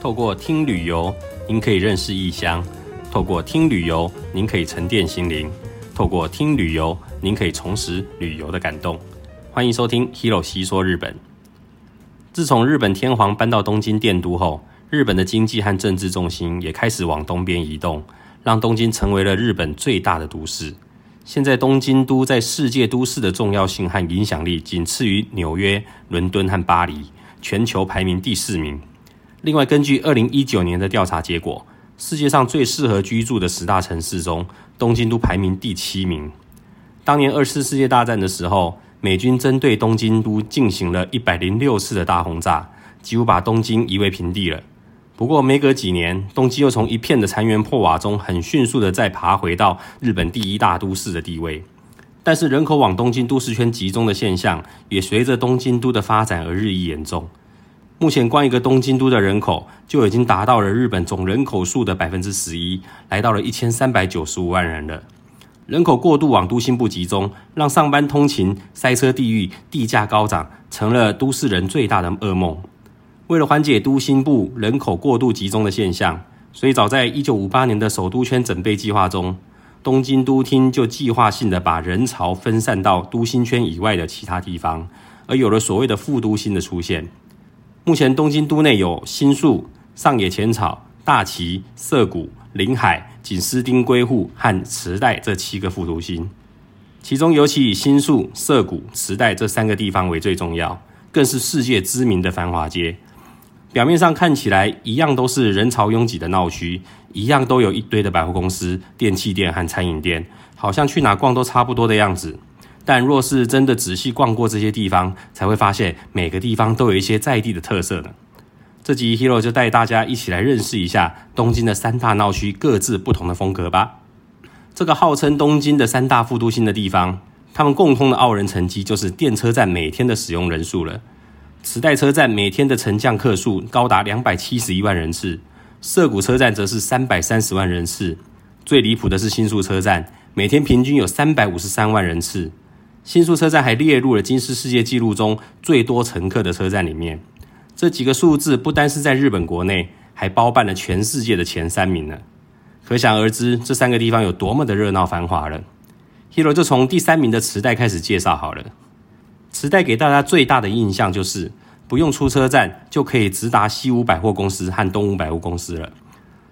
透过听旅游，您可以认识异乡；透过听旅游，您可以沉淀心灵；透过听旅游，您可以重拾旅游的感动。欢迎收听 Hero 细说日本。自从日本天皇搬到东京殿都后，日本的经济和政治重心也开始往东边移动，让东京成为了日本最大的都市。现在东京都在世界都市的重要性和影响力，仅次于纽约、伦敦和巴黎，全球排名第四名。另外，根据二零一九年的调查结果，世界上最适合居住的十大城市中，东京都排名第七名。当年二次世界大战的时候，美军针对东京都进行了一百零六次的大轰炸，几乎把东京夷为平地了。不过，没隔几年，东京又从一片的残垣破瓦中，很迅速的再爬回到日本第一大都市的地位。但是，人口往东京都市圈集中的现象，也随着东京都的发展而日益严重。目前，光一个东京都的人口就已经达到了日本总人口数的百分之十一，来到了一千三百九十五万人了。人口过度往都心部集中，让上班通勤塞车地狱、地价高涨，成了都市人最大的噩梦。为了缓解都心部人口过度集中的现象，所以早在一九五八年的首都圈整备计划中，东京都厅就计划性的把人潮分散到都心圈以外的其他地方，而有了所谓的副都心的出现。目前东京都内有新宿、上野浅草、大崎、涩谷、临海、锦丝町、龟户和池袋这七个副都心，其中尤其以新宿、涩谷、池袋这三个地方为最重要，更是世界知名的繁华街。表面上看起来一样都是人潮拥挤的闹区，一样都有一堆的百货公司、电器店和餐饮店，好像去哪逛都差不多的样子。但若是真的仔细逛过这些地方，才会发现每个地方都有一些在地的特色呢。这集 Hero 就带大家一起来认识一下东京的三大闹区各自不同的风格吧。这个号称东京的三大副都心的地方，他们共通的傲人成绩就是电车站每天的使用人数了。池袋车站每天的乘降客数高达两百七十一万人次，涩谷车站则是三百三十万人次。最离谱的是新宿车站，每天平均有三百五十三万人次。新宿车站还列入了金氏世界纪录中最多乘客的车站里面。这几个数字不单是在日本国内，还包办了全世界的前三名呢。可想而知，这三个地方有多么的热闹繁华了。Hero 就从第三名的池袋开始介绍好了。池袋给大家最大的印象就是不用出车站就可以直达西武百货公司和东武百货公司了。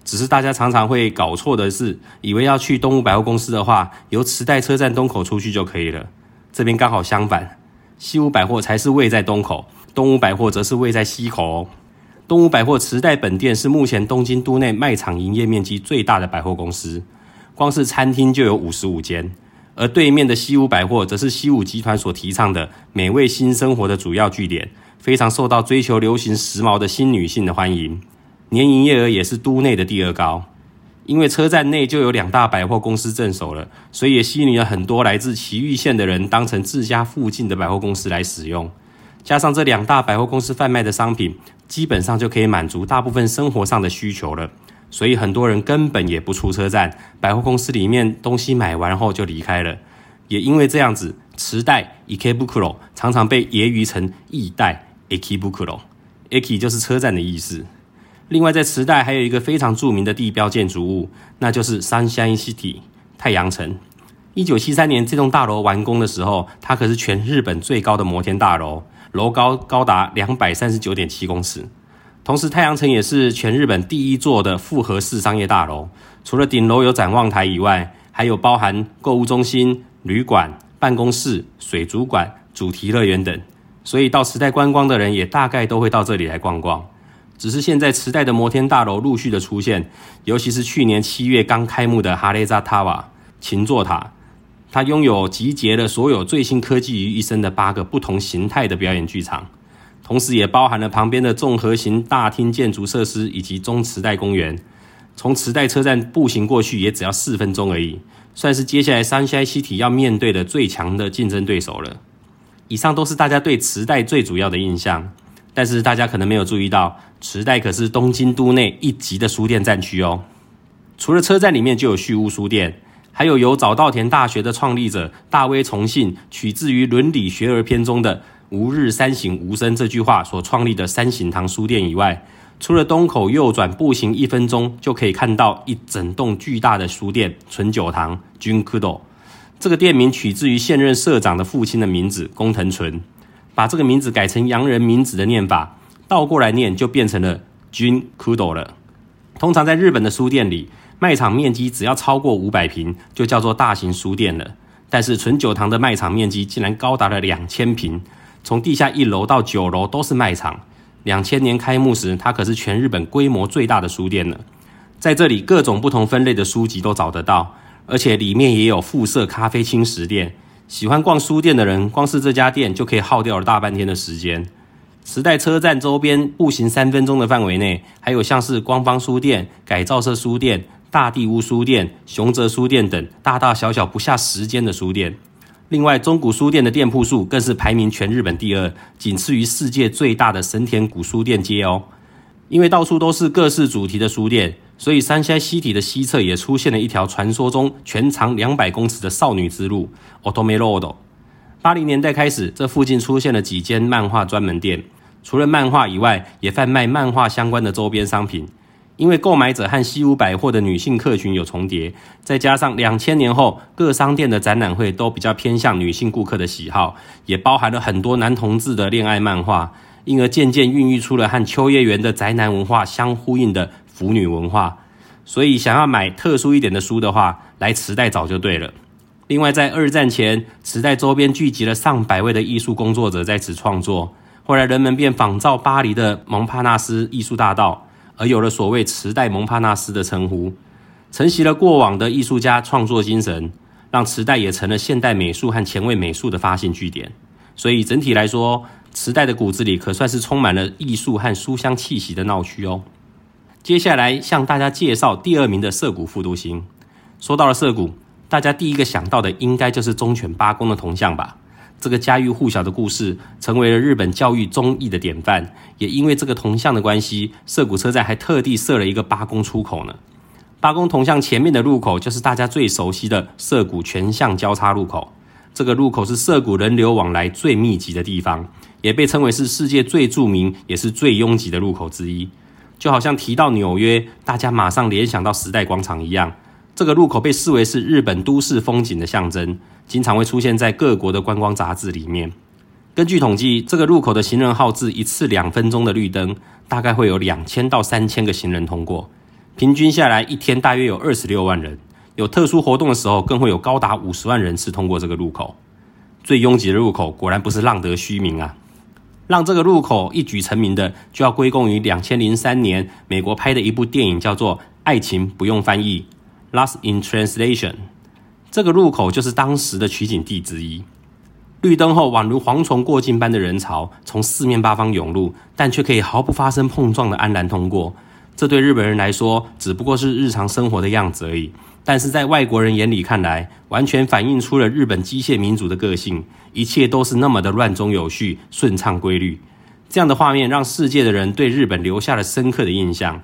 只是大家常常会搞错的是，以为要去东武百货公司的话，由池袋车站东口出去就可以了。这边刚好相反，西武百货才是位在东口，东武百货则是位在西口哦。东武百货池袋本店是目前东京都内卖场营业面积最大的百货公司，光是餐厅就有五十五间。而对面的西武百货则是西武集团所提倡的美味新生活的主要据点，非常受到追求流行时髦的新女性的欢迎，年营业额也是都内的第二高。因为车站内就有两大百货公司镇守了，所以也吸引了很多来自埼玉县的人当成自家附近的百货公司来使用。加上这两大百货公司贩卖的商品，基本上就可以满足大部分生活上的需求了。所以很多人根本也不出车站，百货公司里面东西买完后就离开了。也因为这样子，池袋 Ikebukuro 常常被揶揄成“易代 Ikebukuro”，Ike 就是车站的意思。另外，在池袋还有一个非常著名的地标建筑物，那就是 Sunshine City 太阳城。一九七三年这栋大楼完工的时候，它可是全日本最高的摩天大楼，楼高高达两百三十九点七公尺。同时，太阳城也是全日本第一座的复合式商业大楼，除了顶楼有展望台以外，还有包含购物中心、旅馆、办公室、水族馆、主题乐园等。所以到池袋观光的人也大概都会到这里来逛逛。只是现在池袋的摩天大楼陆续的出现，尤其是去年七月刚开幕的哈雷扎塔瓦琴座塔，它拥有集结了所有最新科技于一身的八个不同形态的表演剧场，同时也包含了旁边的综合型大厅建筑设施以及中池袋公园。从池袋车站步行过去也只要四分钟而已，算是接下来三西西体要面对的最强的竞争对手了。以上都是大家对磁带最主要的印象。但是大家可能没有注意到，池袋可是东京都内一级的书店战区哦。除了车站里面就有旭屋书店，还有由早稻田大学的创立者大威重信取自于《伦理学而篇》中的“吾日三省吾身”这句话所创立的三省堂书店以外，除了东口右转步行一分钟就可以看到一整栋巨大的书店纯酒堂 Junkudo。这个店名取自于现任社长的父亲的名字工藤纯，把这个名字改成洋人名字的念法，倒过来念就变成了 Junkudo 了。通常在日本的书店里，卖场面积只要超过五百平，就叫做大型书店了。但是纯酒堂的卖场面积竟然高达了两千平，从地下一楼到九楼都是卖场。两千年开幕时，它可是全日本规模最大的书店了。在这里，各种不同分类的书籍都找得到，而且里面也有附设咖啡轻食店。喜欢逛书店的人，光是这家店就可以耗掉了大半天的时间。时代车站周边步行三分钟的范围内，还有像是光方书店、改造社书店。大地屋书店、雄泽书店等大大小小不下十间的书店，另外中古书店的店铺数更是排名全日本第二，仅次于世界最大的神田古书店街哦。因为到处都是各式主题的书店，所以山下西体的西侧也出现了一条传说中全长两百公尺的少女之路 Otome r o d。八零年代开始，这附近出现了几间漫画专门店，除了漫画以外，也贩卖漫画相关的周边商品。因为购买者和西武百货的女性客群有重叠，再加上两千年后各商店的展览会都比较偏向女性顾客的喜好，也包含了很多男同志的恋爱漫画，因而渐渐孕育出了和秋叶原的宅男文化相呼应的腐女文化。所以想要买特殊一点的书的话，来磁带找就对了。另外，在二战前，磁带周边聚集了上百位的艺术工作者在此创作，后来人们便仿照巴黎的蒙帕纳斯艺术大道。而有了所谓“磁带蒙帕纳斯”的称呼，承袭了过往的艺术家创作精神，让磁带也成了现代美术和前卫美术的发现据点。所以整体来说，磁带的骨子里可算是充满了艺术和书香气息的闹区哦。接下来向大家介绍第二名的涩谷复读星。说到了涩谷，大家第一个想到的应该就是忠犬八公的铜像吧？这个家喻户晓的故事，成为了日本教育忠义的典范。也因为这个铜像的关系，涩谷车站还特地设了一个八公出口呢。八公铜像前面的入口，就是大家最熟悉的涩谷全向交叉路口。这个入口是涩谷人流往来最密集的地方，也被称为是世界最著名也是最拥挤的路口之一。就好像提到纽约，大家马上联想到时代广场一样。这个路口被视为是日本都市风景的象征。经常会出现在各国的观光杂志里面。根据统计，这个路口的行人号志一次两分钟的绿灯，大概会有两千到三千个行人通过，平均下来一天大约有二十六万人。有特殊活动的时候，更会有高达五十万人次通过这个路口。最拥挤的入口果然不是浪得虚名啊！让这个入口一举成名的，就要归功于两千零三年美国拍的一部电影，叫做《爱情不用翻译》（Lost in Translation）。这个入口就是当时的取景地之一。绿灯后，宛如蝗虫过境般的人潮从四面八方涌入，但却可以毫不发生碰撞的安然通过。这对日本人来说，只不过是日常生活的样子而已。但是在外国人眼里看来，完全反映出了日本机械民族的个性，一切都是那么的乱中有序、顺畅规律。这样的画面让世界的人对日本留下了深刻的印象，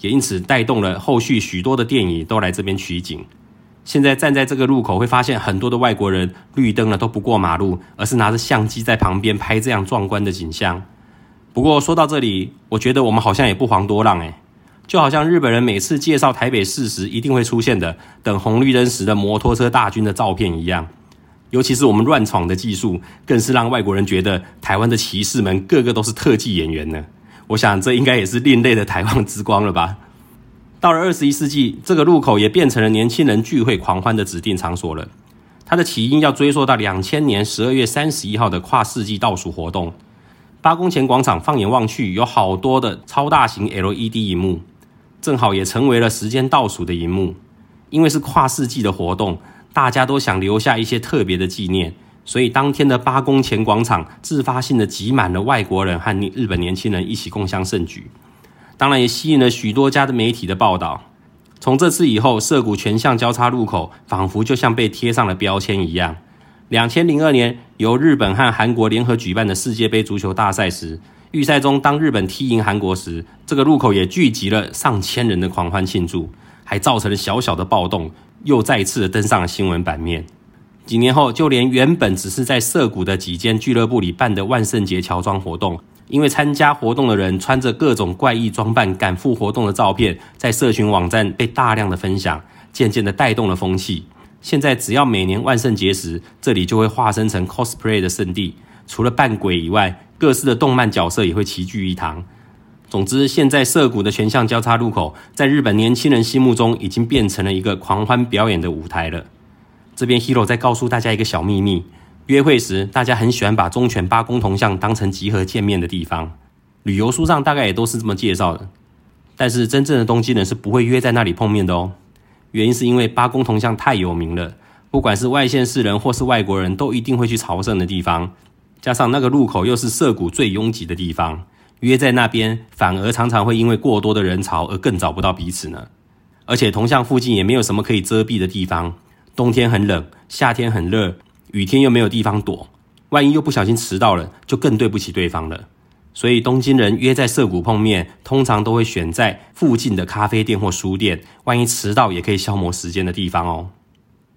也因此带动了后续许多的电影都来这边取景。现在站在这个路口，会发现很多的外国人绿灯了都不过马路，而是拿着相机在旁边拍这样壮观的景象。不过说到这里，我觉得我们好像也不遑多让诶，就好像日本人每次介绍台北市时一定会出现的等红绿灯时的摩托车大军的照片一样。尤其是我们乱闯的技术，更是让外国人觉得台湾的骑士们个个都是特技演员呢。我想这应该也是另类的台湾之光了吧。到了二十一世纪，这个路口也变成了年轻人聚会狂欢的指定场所了。它的起因要追溯到两千年十二月三十一号的跨世纪倒数活动。八公前广场放眼望去，有好多的超大型 LED 荧幕，正好也成为了时间倒数的荧幕。因为是跨世纪的活动，大家都想留下一些特别的纪念，所以当天的八公前广场自发性的挤满了外国人和日本年轻人一起共襄盛举。当然也吸引了许多家的媒体的报道。从这次以后，涩谷全向交叉路口仿佛就像被贴上了标签一样。两千零二年由日本和韩国联合举办的世界杯足球大赛时，预赛中当日本踢赢韩国时，这个路口也聚集了上千人的狂欢庆祝，还造成了小小的暴动，又再次登上了新闻版面。几年后，就连原本只是在涩谷的几间俱乐部里办的万圣节乔装活动。因为参加活动的人穿着各种怪异装扮赶赴活动的照片，在社群网站被大量的分享，渐渐的带动了风气。现在只要每年万圣节时，这里就会化身成 cosplay 的圣地。除了扮鬼以外，各式的动漫角色也会齐聚一堂。总之，现在涩谷的全向交叉路口，在日本年轻人心目中已经变成了一个狂欢表演的舞台了。这边 Hero 再告诉大家一个小秘密：约会时，大家很喜欢把忠犬八公铜像当成集合见面的地方。旅游书上大概也都是这么介绍的。但是真正的东京人是不会约在那里碰面的哦。原因是因为八公铜像太有名了，不管是外县市人或是外国人都一定会去朝圣的地方。加上那个路口又是涩谷最拥挤的地方。约在那边，反而常常会因为过多的人潮而更找不到彼此呢。而且铜像附近也没有什么可以遮蔽的地方，冬天很冷，夏天很热，雨天又没有地方躲，万一又不小心迟到了，就更对不起对方了。所以东京人约在涩谷碰面，通常都会选在附近的咖啡店或书店，万一迟到也可以消磨时间的地方哦。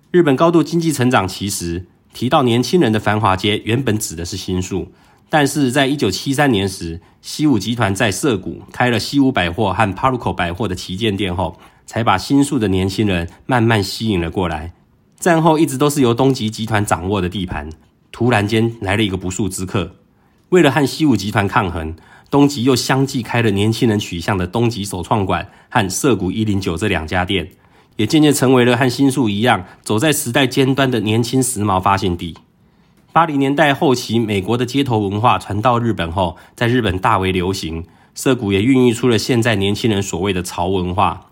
日本高度经济成长其实提到年轻人的繁华街，原本指的是新宿。但是在一九七三年时，西武集团在涩谷开了西武百货和 Paruco 百货的旗舰店后，才把新宿的年轻人慢慢吸引了过来。战后一直都是由东极集团掌握的地盘，突然间来了一个不速之客。为了和西武集团抗衡，东极又相继开了年轻人取向的东极首创馆和涩谷一零九这两家店，也渐渐成为了和新宿一样走在时代尖端的年轻时髦发现地。八零年代后期，美国的街头文化传到日本后，在日本大为流行。涩谷也孕育出了现在年轻人所谓的潮文化。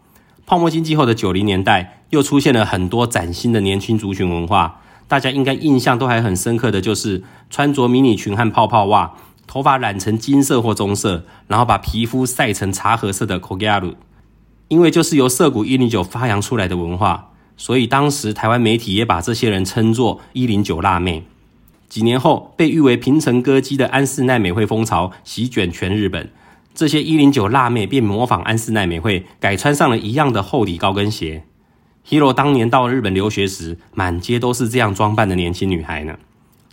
泡沫经济后的九零年代，又出现了很多崭新的年轻族群文化。大家应该印象都还很深刻的就是穿着迷你裙和泡泡袜，头发染成金色或棕色，然后把皮肤晒成茶褐色的 Kogaru。因为就是由涩谷一零九发扬出来的文化，所以当时台湾媒体也把这些人称作一零九辣妹。几年后，被誉为平成歌姬的安室奈美惠风潮席卷全日本，这些一零九辣妹便模仿安室奈美惠，改穿上了一样的厚底高跟鞋。Hero 当年到日本留学时，满街都是这样装扮的年轻女孩呢。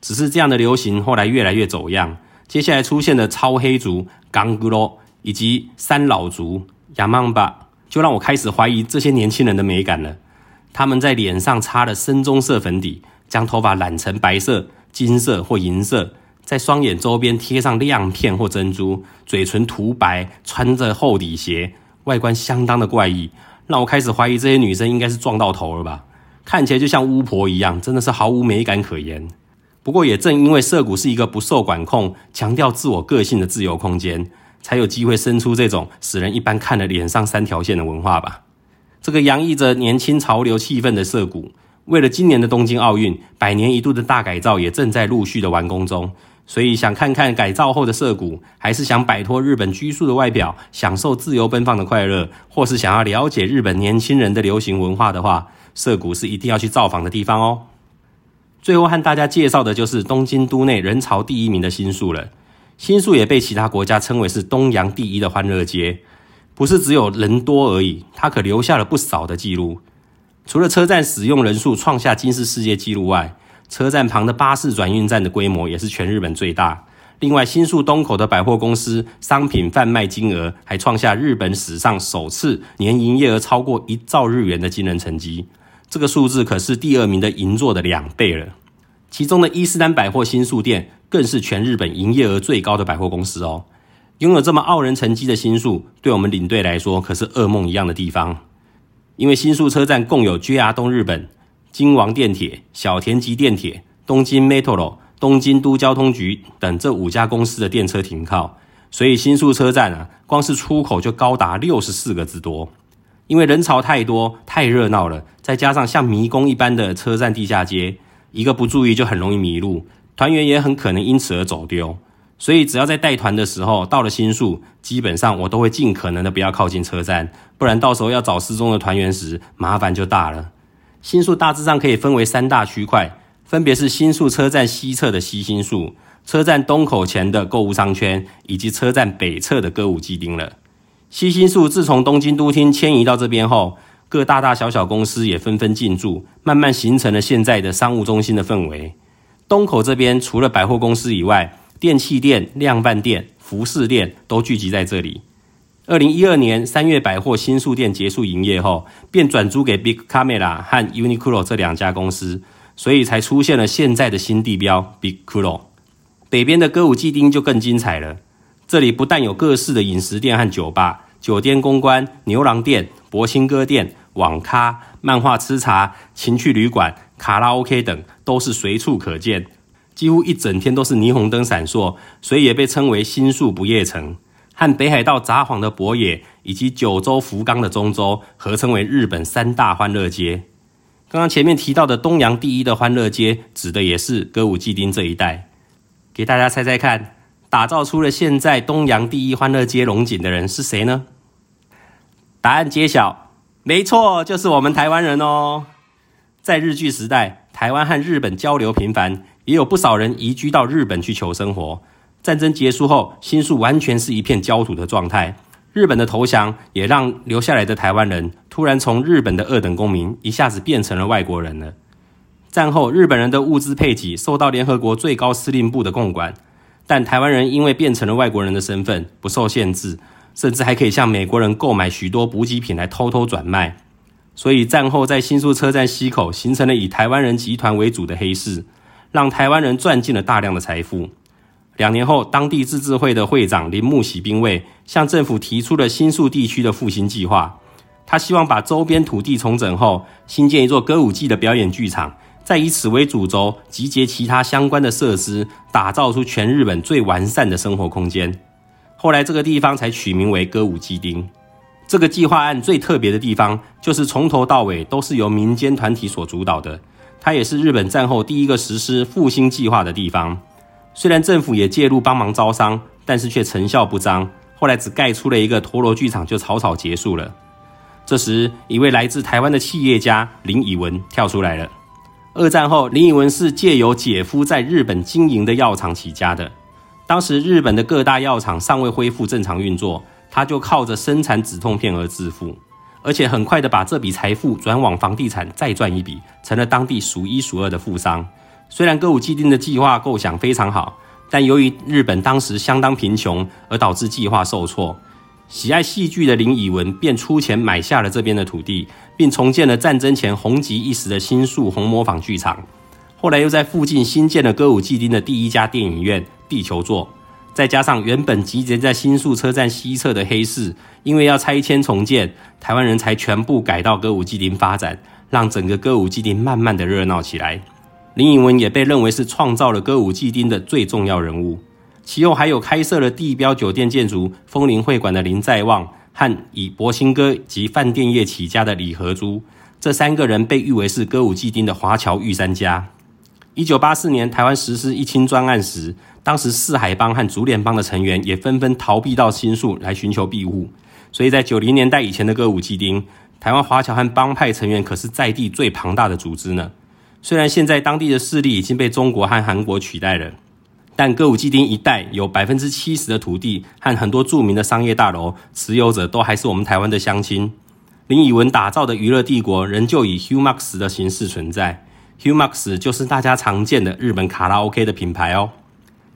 只是这样的流行后来越来越走样，接下来出现的超黑族 Ganguro 以及三老族 Yamamba，就让我开始怀疑这些年轻人的美感了。他们在脸上擦了深棕色粉底，将头发染成白色。金色或银色，在双眼周边贴上亮片或珍珠，嘴唇涂白，穿着厚底鞋，外观相当的怪异，让我开始怀疑这些女生应该是撞到头了吧？看起来就像巫婆一样，真的是毫无美感可言。不过也正因为涩谷是一个不受管控、强调自我个性的自由空间，才有机会生出这种使人一般看了脸上三条线的文化吧。这个洋溢着年轻潮流气氛的涩谷。为了今年的东京奥运，百年一度的大改造也正在陆续的完工中，所以想看看改造后的涩谷，还是想摆脱日本拘束的外表，享受自由奔放的快乐，或是想要了解日本年轻人的流行文化的话，涩谷是一定要去造访的地方哦。最后和大家介绍的就是东京都内人潮第一名的新宿了。新宿也被其他国家称为是东洋第一的欢乐街，不是只有人多而已，它可留下了不少的记录。除了车站使用人数创下今世世界纪录外，车站旁的巴士转运站的规模也是全日本最大。另外，新宿东口的百货公司商品贩卖金额还创下日本史上首次年营业额超过一兆日元的惊人成绩。这个数字可是第二名的银座的两倍了。其中的伊斯丹百货新宿店更是全日本营业额最高的百货公司哦。拥有这么傲人成绩的新宿，对我们领队来说可是噩梦一样的地方。因为新宿车站共有 JR 东日本、京王电铁、小田急电铁、东京 Metro、东京都交通局等这五家公司的电车停靠，所以新宿车站啊，光是出口就高达六十四个之多。因为人潮太多、太热闹了，再加上像迷宫一般的车站地下街，一个不注意就很容易迷路，团员也很可能因此而走丢。所以，只要在带团的时候到了新宿，基本上我都会尽可能的不要靠近车站，不然到时候要找失踪的团员时，麻烦就大了。新宿大致上可以分为三大区块，分别是新宿车站西侧的西新宿、车站东口前的购物商圈，以及车站北侧的歌舞伎町了。西新宿自从东京都厅迁移到这边后，各大大小小公司也纷纷进驻，慢慢形成了现在的商务中心的氛围。东口这边除了百货公司以外，电器店、量贩店、服饰店都聚集在这里。二零一二年三月百货新宿店结束营业后，便转租给 Big Camera 和 Uniqlo 这两家公司，所以才出现了现在的新地标 Big Clo。北边的歌舞伎町就更精彩了，这里不但有各式的饮食店和酒吧、酒店公关、牛郎店、博兴歌店、网咖、漫画吃茶、情趣旅馆、卡拉 OK 等，都是随处可见，几乎一整天都是霓虹灯闪烁，所以也被称为新宿不夜城。和北海道札幌的博野以及九州福冈的中州合称为日本三大欢乐街。刚刚前面提到的东洋第一的欢乐街，指的也是歌舞伎町这一带。给大家猜猜看，打造出了现在东洋第一欢乐街龙井的人是谁呢？答案揭晓，没错，就是我们台湾人哦。在日据时代，台湾和日本交流频繁，也有不少人移居到日本去求生活。战争结束后，新宿完全是一片焦土的状态。日本的投降也让留下来的台湾人突然从日本的二等公民一下子变成了外国人了。战后，日本人的物资配给受到联合国最高司令部的控管，但台湾人因为变成了外国人的身份，不受限制，甚至还可以向美国人购买许多补给品来偷偷转卖。所以战后在新宿车站西口形成了以台湾人集团为主的黑市，让台湾人赚进了大量的财富。两年后，当地自治会的会长铃木喜兵卫向政府提出了新宿地区的复兴计划。他希望把周边土地重整后，新建一座歌舞伎的表演剧场，再以此为主轴，集结其他相关的设施，打造出全日本最完善的生活空间。后来，这个地方才取名为歌舞伎町。这个计划案最特别的地方，就是从头到尾都是由民间团体所主导的。它也是日本战后第一个实施复兴计划的地方。虽然政府也介入帮忙招商，但是却成效不彰。后来只盖出了一个陀螺剧场，就草草结束了。这时，一位来自台湾的企业家林以文跳出来了。二战后，林以文是借由姐夫在日本经营的药厂起家的。当时日本的各大药厂尚未恢复正常运作，他就靠着生产止痛片而致富，而且很快的把这笔财富转往房地产，再赚一笔，成了当地数一数二的富商。虽然歌舞伎町的计划构想非常好，但由于日本当时相当贫穷，而导致计划受挫。喜爱戏剧的林以文便出钱买下了这边的土地，并重建了战争前红极一时的新宿红磨坊剧场。后来又在附近新建了歌舞伎町的第一家电影院地球座。再加上原本集结在新宿车站西侧的黑市，因为要拆迁重建，台湾人才全部改到歌舞伎町发展，让整个歌舞伎町慢慢的热闹起来。林颖文也被认为是创造了歌舞伎町的最重要人物。其后还有开设了地标酒店建筑风铃会馆的林在旺，和以博兴哥及饭店业起家的李和珠，这三个人被誉为是歌舞伎町的华侨御三家。一九八四年台湾实施一清专案时，当时四海帮和竹联帮的成员也纷纷逃避到新宿来寻求庇护。所以在九零年代以前的歌舞伎町，台湾华侨和帮派成员可是在地最庞大的组织呢。虽然现在当地的势力已经被中国和韩国取代了，但歌舞伎町一带有百分之七十的土地和很多著名的商业大楼，持有者都还是我们台湾的乡亲。林以文打造的娱乐帝国仍旧以 Humax 的形式存在，Humax 就是大家常见的日本卡拉 OK 的品牌哦。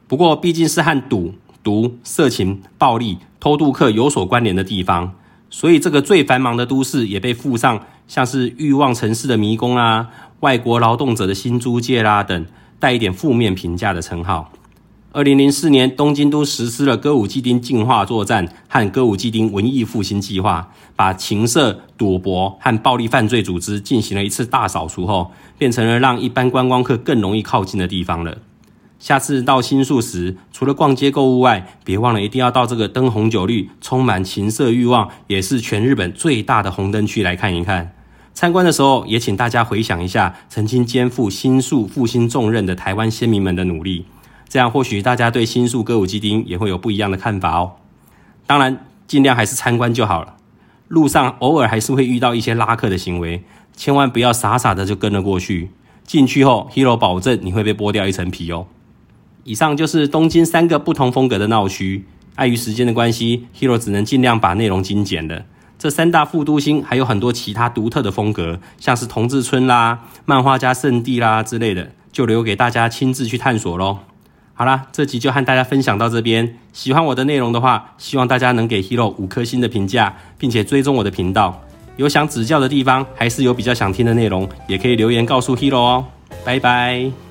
不过毕竟是和赌、毒、色情、暴力、偷渡客有所关联的地方，所以这个最繁忙的都市也被附上像是欲望城市的迷宫啊。外国劳动者的新租界啦等带一点负面评价的称号。二零零四年，东京都实施了歌舞伎町净化作战和歌舞伎町文艺复兴计划，把情色、赌博和暴力犯罪组织进行了一次大扫除后，变成了让一般观光客更容易靠近的地方了。下次到新宿时，除了逛街购物外，别忘了一定要到这个灯红酒绿、充满情色欲望，也是全日本最大的红灯区来看一看。参观的时候，也请大家回想一下曾经肩负新宿复兴重任的台湾先民们的努力，这样或许大家对新宿歌舞伎町也会有不一样的看法哦。当然，尽量还是参观就好了。路上偶尔还是会遇到一些拉客的行为，千万不要傻傻的就跟了过去。进去后，Hero 保证你会被剥掉一层皮哦。以上就是东京三个不同风格的闹区。碍于时间的关系，Hero 只能尽量把内容精简了。这三大副都心还有很多其他独特的风格，像是同志村啦、漫画家圣地啦之类的，就留给大家亲自去探索喽。好啦，这集就和大家分享到这边。喜欢我的内容的话，希望大家能给 Hero 五颗星的评价，并且追踪我的频道。有想指教的地方，还是有比较想听的内容，也可以留言告诉 Hero 哦。拜拜。